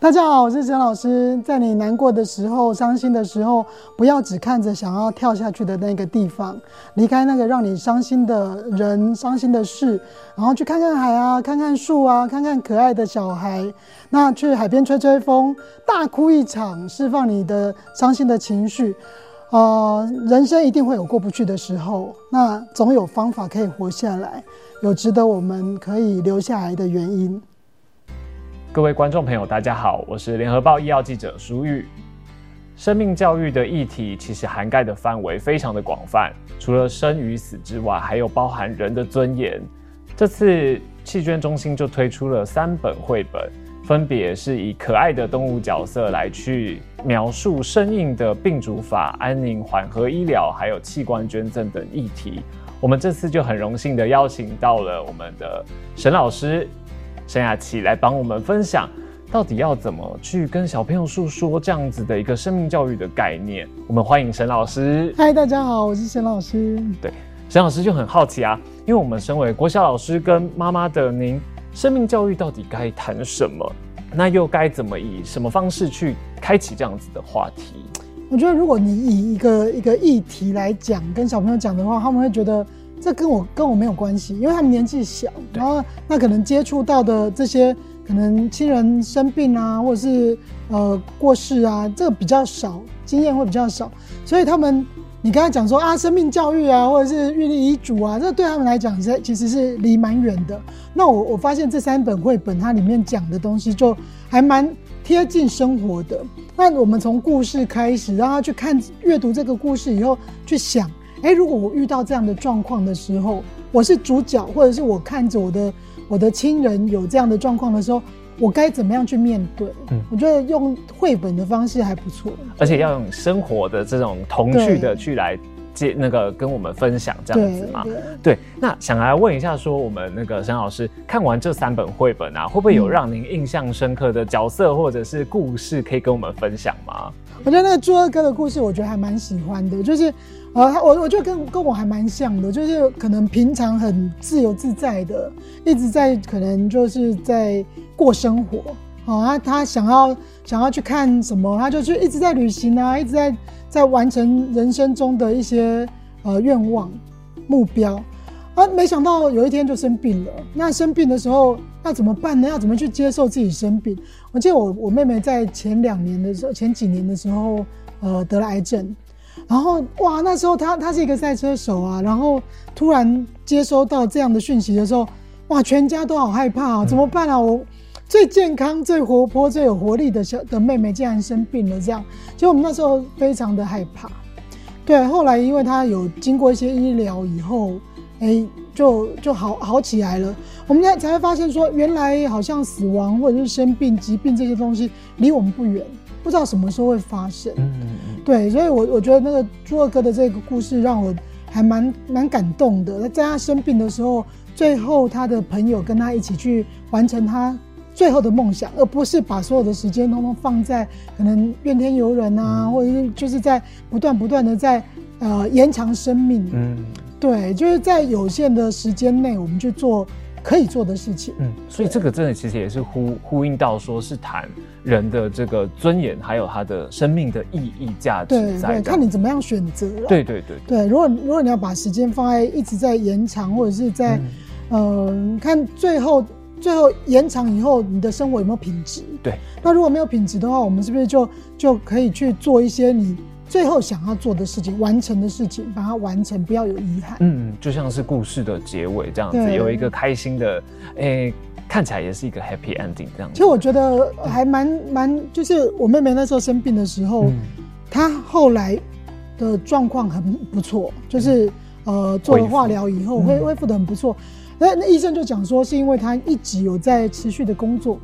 大家好，我是沈老师。在你难过的时候、伤心的时候，不要只看着想要跳下去的那个地方，离开那个让你伤心的人、伤心的事，然后去看看海啊，看看树啊，看看可爱的小孩。那去海边吹吹风，大哭一场，释放你的伤心的情绪。呃，人生一定会有过不去的时候，那总有方法可以活下来，有值得我们可以留下来的原因。各位观众朋友，大家好，我是联合报医药记者舒玉。生命教育的议题其实涵盖的范围非常的广泛，除了生与死之外，还有包含人的尊严。这次弃捐中心就推出了三本绘本，分别是以可爱的动物角色来去描述生硬的病主法、安宁缓和医疗，还有器官捐赠等议题。我们这次就很荣幸的邀请到了我们的沈老师。沈雅琪来帮我们分享，到底要怎么去跟小朋友诉说这样子的一个生命教育的概念。我们欢迎沈老师。嗨，大家好，我是沈老师。对，沈老师就很好奇啊，因为我们身为国小老师跟妈妈的您，生命教育到底该谈什么？那又该怎么以什么方式去开启这样子的话题？我觉得，如果你以一个一个议题来讲，跟小朋友讲的话，他们会觉得。这跟我跟我没有关系，因为他们年纪小，然后那可能接触到的这些可能亲人生病啊，或者是呃过世啊，这个比较少，经验会比较少，所以他们你刚才讲说啊，生命教育啊，或者是预立遗嘱啊，这对他们来讲是其实是离蛮远的。那我我发现这三本绘本它里面讲的东西就还蛮贴近生活的。那我们从故事开始，让他去看阅读这个故事以后去想。哎，如果我遇到这样的状况的时候，我是主角，或者是我看着我的我的亲人有这样的状况的时候，我该怎么样去面对？嗯，我觉得用绘本的方式还不错，而且要用生活的这种童趣的去来接那个跟我们分享这样子嘛。对，那想来问一下，说我们那个沈老师看完这三本绘本啊，会不会有让您印象深刻的角色或者是故事可以跟我们分享吗？我觉得那个猪二哥的故事，我觉得还蛮喜欢的，就是。呃，他我我觉得跟跟我还蛮像的，就是可能平常很自由自在的，一直在可能就是在过生活，好啊，他想要想要去看什么，他就去一直在旅行啊，一直在在完成人生中的一些呃愿望目标，啊，没想到有一天就生病了。那生病的时候要怎么办呢？要怎么去接受自己生病？我记得我我妹妹在前两年的时候，前几年的时候，呃，得了癌症。然后哇，那时候她她是一个赛车手啊，然后突然接收到这样的讯息的时候，哇，全家都好害怕啊，怎么办啊？我最健康、最活泼、最有活力的小的妹妹竟然生病了，这样，其实我们那时候非常的害怕。对，后来因为她有经过一些医疗以后，哎，就就好好起来了。我们才才会发现说，原来好像死亡或者是生病、疾病这些东西离我们不远。不知道什么时候会发生，嗯嗯嗯，对，所以我我觉得那个朱二哥的这个故事让我还蛮蛮感动的。在他生病的时候，最后他的朋友跟他一起去完成他最后的梦想，而不是把所有的时间通通放在可能怨天尤人啊，嗯、或者是就是在不断不断的在呃延长生命。嗯，对，就是在有限的时间内，我们去做。可以做的事情，嗯，所以这个真的其实也是呼呼应到，说是谈人的这个尊严，还有他的生命的意义价值在，对对，看你怎么样选择了。对对对对，如果如果你要把时间放在一直在延长，或者是在嗯、呃，看最后最后延长以后，你的生活有没有品质？对，那如果没有品质的话，我们是不是就就可以去做一些你。最后想要做的事情，完成的事情，把它完成，不要有遗憾。嗯，就像是故事的结尾这样子，有一个开心的，哎、欸，看起来也是一个 happy ending 这样子。其实我觉得还蛮蛮，就是我妹妹那时候生病的时候，嗯、她后来的状况很不错，就是呃做了化疗以后，恢恢复的很不错。那那医生就讲说，是因为他一直有在持续的工作。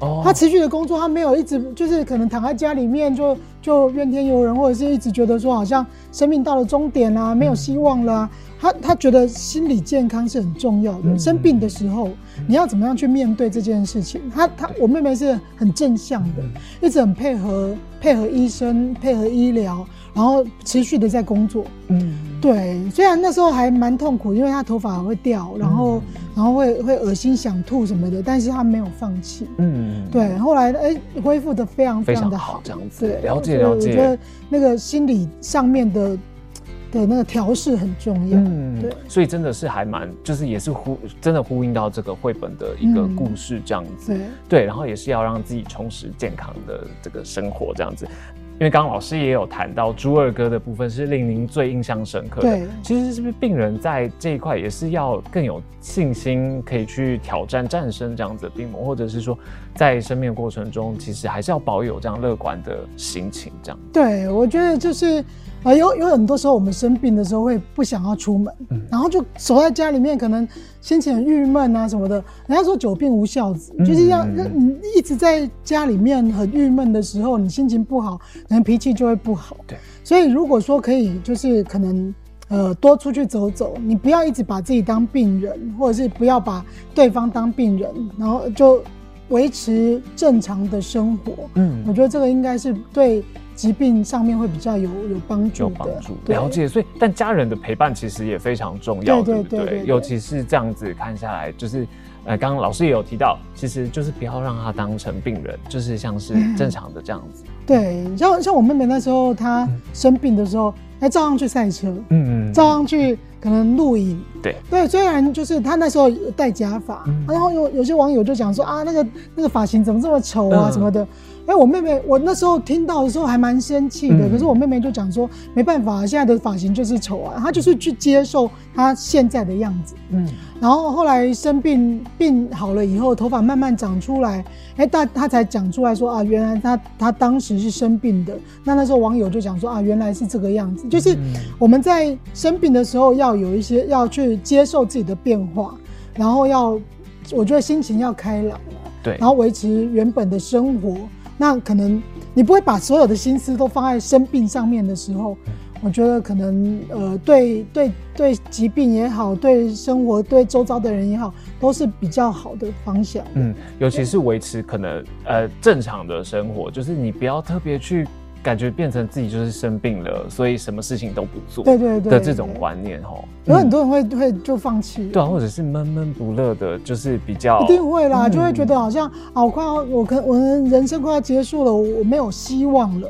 Oh. 他持续的工作，他没有一直就是可能躺在家里面就就怨天尤人，或者是一直觉得说好像生命到了终点啦、啊，没有希望啦、啊。他他觉得心理健康是很重要的。嗯、生病的时候，你要怎么样去面对这件事情？他他我妹妹是很正向的，一直很配合配合医生配合医疗，然后持续的在工作。嗯。对，虽然那时候还蛮痛苦，因为他头发会掉，然后、嗯、然后会会恶心、想吐什么的，但是他没有放弃。嗯，对，后来哎、欸，恢复的非常非常的好，好，这样子。对，了解了解。我觉得那个心理上面的的那个调试很重要。嗯，对。所以真的是还蛮，就是也是呼，真的呼应到这个绘本的一个故事这样子。嗯、对，对，然后也是要让自己充实健康的这个生活这样子。因为刚刚老师也有谈到猪二哥的部分是令您最印象深刻的。对，其实是不是病人在这一块也是要更有信心，可以去挑战、战胜这样子的病魔，或者是说在生命的过程中，其实还是要保有这样乐观的心情，这样。对，我觉得就是。啊，有有很多时候我们生病的时候会不想要出门，嗯、然后就守在家里面，可能心情很郁闷啊什么的。人家说久病无孝子，嗯、就是要让你一直在家里面很郁闷的时候，你心情不好，可能脾气就会不好。对，所以如果说可以，就是可能呃多出去走走，你不要一直把自己当病人，或者是不要把对方当病人，然后就维持正常的生活。嗯，我觉得这个应该是对。疾病上面会比较有有帮助，有帮助，了解。所以，但家人的陪伴其实也非常重要，对不对？尤其是这样子看下来，就是呃，刚刚老师也有提到，其实就是不要让他当成病人，就是像是 正常的这样子。对，像像我妹妹那时候，她生病的时候，还照样去赛车，嗯嗯，照样去可能录影，对对。虽然就是她那时候戴假发，然后有有些网友就讲说啊，那个那个发型怎么这么丑啊什么的。哎，我妹妹，我那时候听到的时候还蛮生气的。嗯、可是我妹妹就讲说，没办法，现在的发型就是丑啊，她就是去接受她现在的样子。嗯，然后后来生病病好了以后，头发慢慢长出来，哎，她她才讲出来说啊，原来她她当时是生病的。那那时候网友就讲说啊，原来是这个样子，就是我们在生病的时候要有一些要去接受自己的变化，然后要我觉得心情要开朗，对，然后维持原本的生活。那可能你不会把所有的心思都放在生病上面的时候，我觉得可能呃，对对对，疾病也好，对生活对周遭的人也好，都是比较好的方向。嗯，尤其是维持可能呃正常的生活，就是你不要特别去。感觉变成自己就是生病了，所以什么事情都不做，对对对。的这种观念哈，有很多人会会就放弃，对啊，或者是闷闷不乐的，就是比较一定会啦，就会觉得好像啊，我快要我可我人生快要结束了，我没有希望了。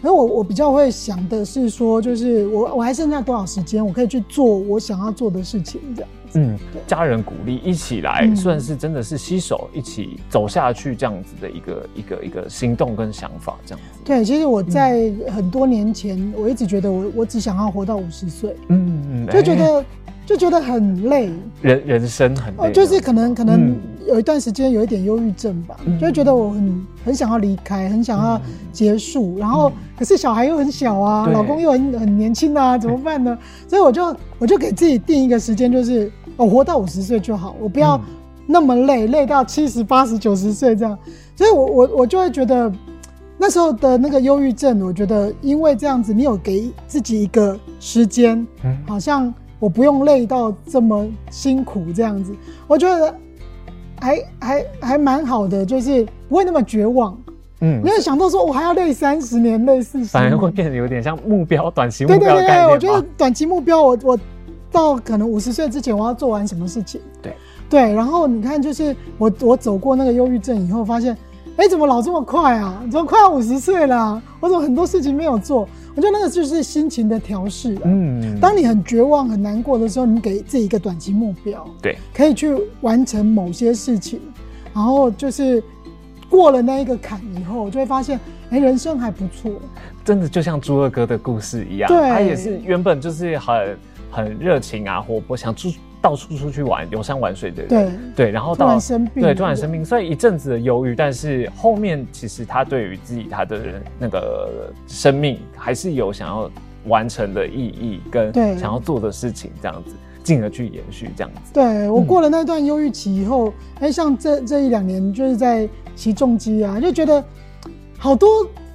然后我我比较会想的是说，就是我我还剩下多少时间，我可以去做我想要做的事情，这样。嗯，家人鼓励一起来，算是真的是携手一起走下去这样子的一个一个一个行动跟想法，这样子。对，其实我在很多年前，我一直觉得我我只想要活到五十岁，嗯，就觉得就觉得很累，人人生很累，就是可能可能有一段时间有一点忧郁症吧，就觉得我很很想要离开，很想要结束，然后可是小孩又很小啊，老公又很很年轻啊，怎么办呢？所以我就我就给自己定一个时间，就是。我活到五十岁就好，我不要那么累，嗯、累到七十八十九十岁这样，所以我我我就会觉得那时候的那个忧郁症，我觉得因为这样子，你有给自己一个时间，嗯、好像我不用累到这么辛苦这样子，我觉得还还还蛮好的，就是不会那么绝望，嗯，没有想到说我还要累三十年，累四十年，反而会变得有点像目标，短期目标的概念。对对对，我觉得短期目标我，我我。到可能五十岁之前，我要做完什么事情？对对，然后你看，就是我我走过那个忧郁症以后，发现，哎，怎么老这么快啊？怎么快要五十岁了？我怎么很多事情没有做？我觉得那个就是心情的调试。嗯，当你很绝望、很难过的时候，你给自己一个短期目标，对，可以去完成某些事情，然后就是过了那一个坎以后，就会发现，哎，人生还不错。真的就像猪二哥的故事一样，对，他也是原本就是很。很热情啊，活泼，想出到处出去玩，游山玩水的人。对对，然后到突然生病，对，突然生病，所以一阵子的忧郁，但是后面其实他对于自己他的人那个生命还是有想要完成的意义跟想要做的事情，这样子进而去延续这样子。对，我过了那段忧郁期以后，哎、嗯，像这这一两年就是在骑重机啊，就觉得好多。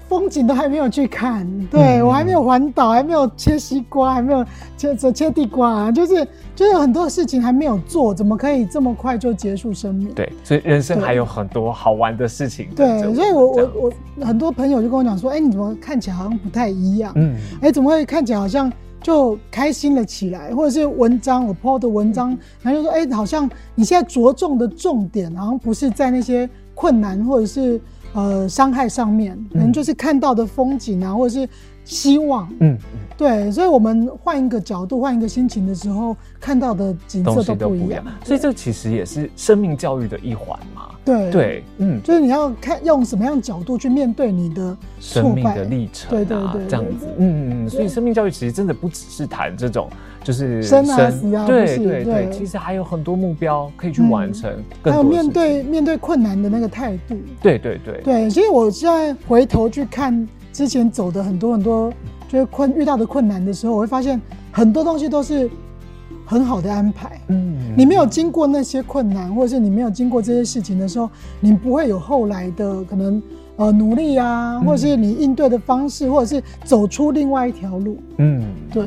风景都还没有去看，对，我还没有环岛，还没有切西瓜，还没有切切切地瓜啊，就是就是有很多事情还没有做，怎么可以这么快就结束生命？对，所以人生还有很多好玩的事情。对，所以我我我很多朋友就跟我讲说，哎，你怎么看起来好像不太一样？嗯，哎，怎么会看起来好像就开心了起来，或者是文章我 po 的文章，然后就说，哎、欸，好像你现在着重的重点，好像不是在那些困难或者是呃伤害上面，可能就是看到的风景啊，或者是。希望，嗯，对，所以，我们换一个角度，换一个心情的时候，看到的景色都不一样。所以，这其实也是生命教育的一环嘛。对对，嗯，就是你要看用什么样的角度去面对你的生命的历程，对对对，这样子，嗯嗯嗯。所以，生命教育其实真的不只是谈这种，就是生啊死啊，对对对，其实还有很多目标可以去完成，还有面对面对困难的那个态度。对对对对，其实我现在回头去看。之前走的很多很多，就是困遇到的困难的时候，我会发现很多东西都是很好的安排。嗯，你没有经过那些困难，或者是你没有经过这些事情的时候，你不会有后来的可能呃努力啊，或者是你应对的方式，或者是走出另外一条路。嗯，对。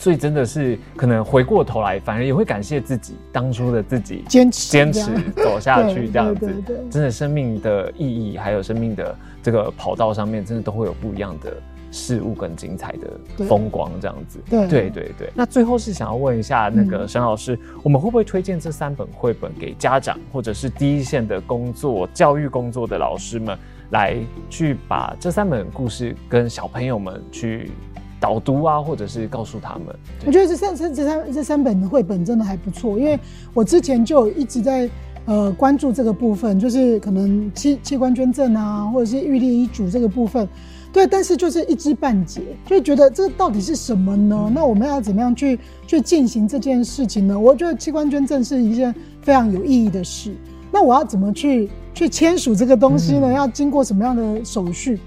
所以真的是可能回过头来，反而也会感谢自己当初的自己坚持坚持走下去这样子。真的生命的意义，还有生命的这个跑道上面，真的都会有不一样的事物跟精彩的风光这样子。对对对对。那最后是想要问一下那个沈老师，我们会不会推荐这三本绘本给家长或者是第一线的工作教育工作的老师们，来去把这三本故事跟小朋友们去。导读啊，或者是告诉他们，我觉得这三这这三这三本绘本真的还不错，因为我之前就一直在呃关注这个部分，就是可能器器官捐赠啊，或者是预立遗嘱这个部分，对，但是就是一知半解，就觉得这到底是什么呢？嗯、那我们要怎么样去去进行这件事情呢？我觉得器官捐赠是一件非常有意义的事，那我要怎么去去签署这个东西呢？嗯、要经过什么样的手续？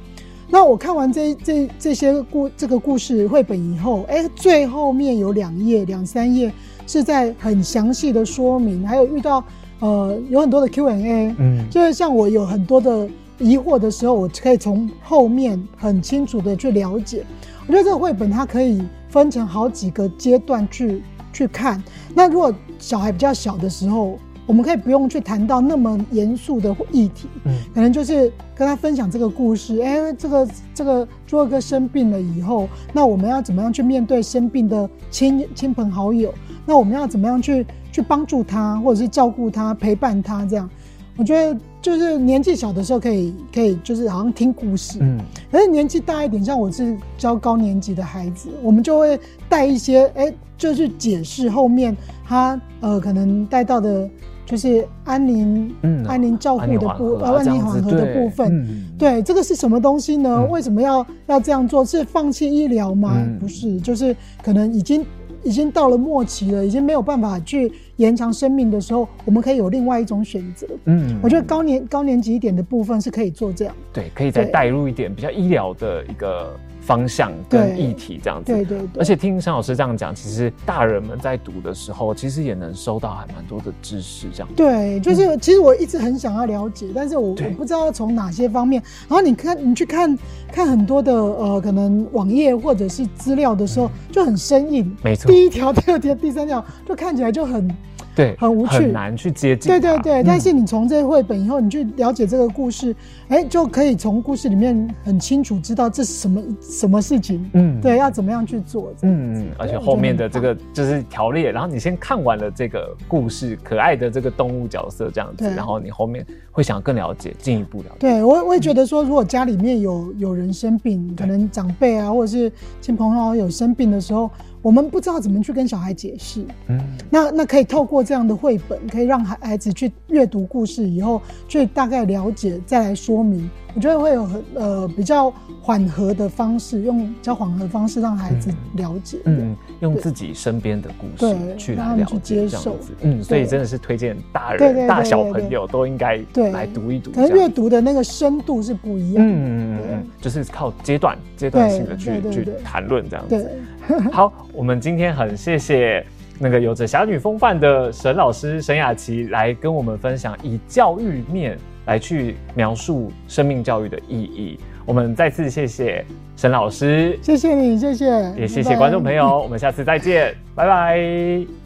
那我看完这这这些故这个故事绘本以后，哎，最后面有两页两三页是在很详细的说明，还有遇到呃有很多的 Q&A，嗯，就是像我有很多的疑惑的时候，我可以从后面很清楚的去了解。我觉得这个绘本它可以分成好几个阶段去去看。那如果小孩比较小的时候，我们可以不用去谈到那么严肃的议题，嗯，可能就是跟他分享这个故事。哎，这个这个朱二哥生病了以后，那我们要怎么样去面对生病的亲亲朋好友？那我们要怎么样去去帮助他，或者是照顾他、陪伴他？这样，我觉得就是年纪小的时候可以可以就是好像听故事，嗯，可是年纪大一点，像我是教高年级的孩子，我们就会带一些哎，就是解释后面他呃可能带到的。就是安宁，嗯，安宁照顾的部，呃，安宁缓和的部分，嗯、对，这个是什么东西呢？嗯、为什么要要这样做？是放弃医疗吗？嗯、不是，就是可能已经已经到了末期了，已经没有办法去延长生命的时候，我们可以有另外一种选择。嗯，我觉得高年高年级一点的部分是可以做这样，对，可以再带入一点比较医疗的一个。方向跟议题这样子，对对对。而且听沈老师这样讲，其实大人们在读的时候，其实也能收到还蛮多的知识，这样。对，就是其实我一直很想要了解，但是我我不知道从哪些方面。然后你看，你去看看很多的呃，可能网页或者是资料的时候，就很生硬。没错。第一条、第二条、第三条，就看起来就很。对，很无趣，很难去接近。对对对，嗯、但是你从这些绘本以后，你去了解这个故事，哎，就可以从故事里面很清楚知道这是什么什么事情。嗯，对，要怎么样去做？嗯嗯，而且后面的这个就是条列，然后你先看完了这个故事，可爱的这个动物角色这样子，然后你后面会想更了解，进一步了解。对我，我也觉得说，如果家里面有有人生病，可能长辈啊，或者是亲朋好友生病的时候。我们不知道怎么去跟小孩解释，嗯，那那可以透过这样的绘本，可以让孩孩子去阅读故事以后，去大概了解，再来说明。我觉得会有很呃比较缓和的方式，用比较缓和的方式让孩子了解，嗯，用自己身边的故事去来了解，这样子，嗯，所以真的是推荐大人、大小朋友都应该来读一读。可能阅读的那个深度是不一样，嗯嗯嗯，就是靠阶段阶段性的去去谈论这样子。好，我们今天很谢谢那个有着侠女风范的沈老师沈雅琪来跟我们分享以教育面。来去描述生命教育的意义。我们再次谢谢沈老师，谢谢你，谢谢，也谢谢观众朋友。我们下次再见，拜拜。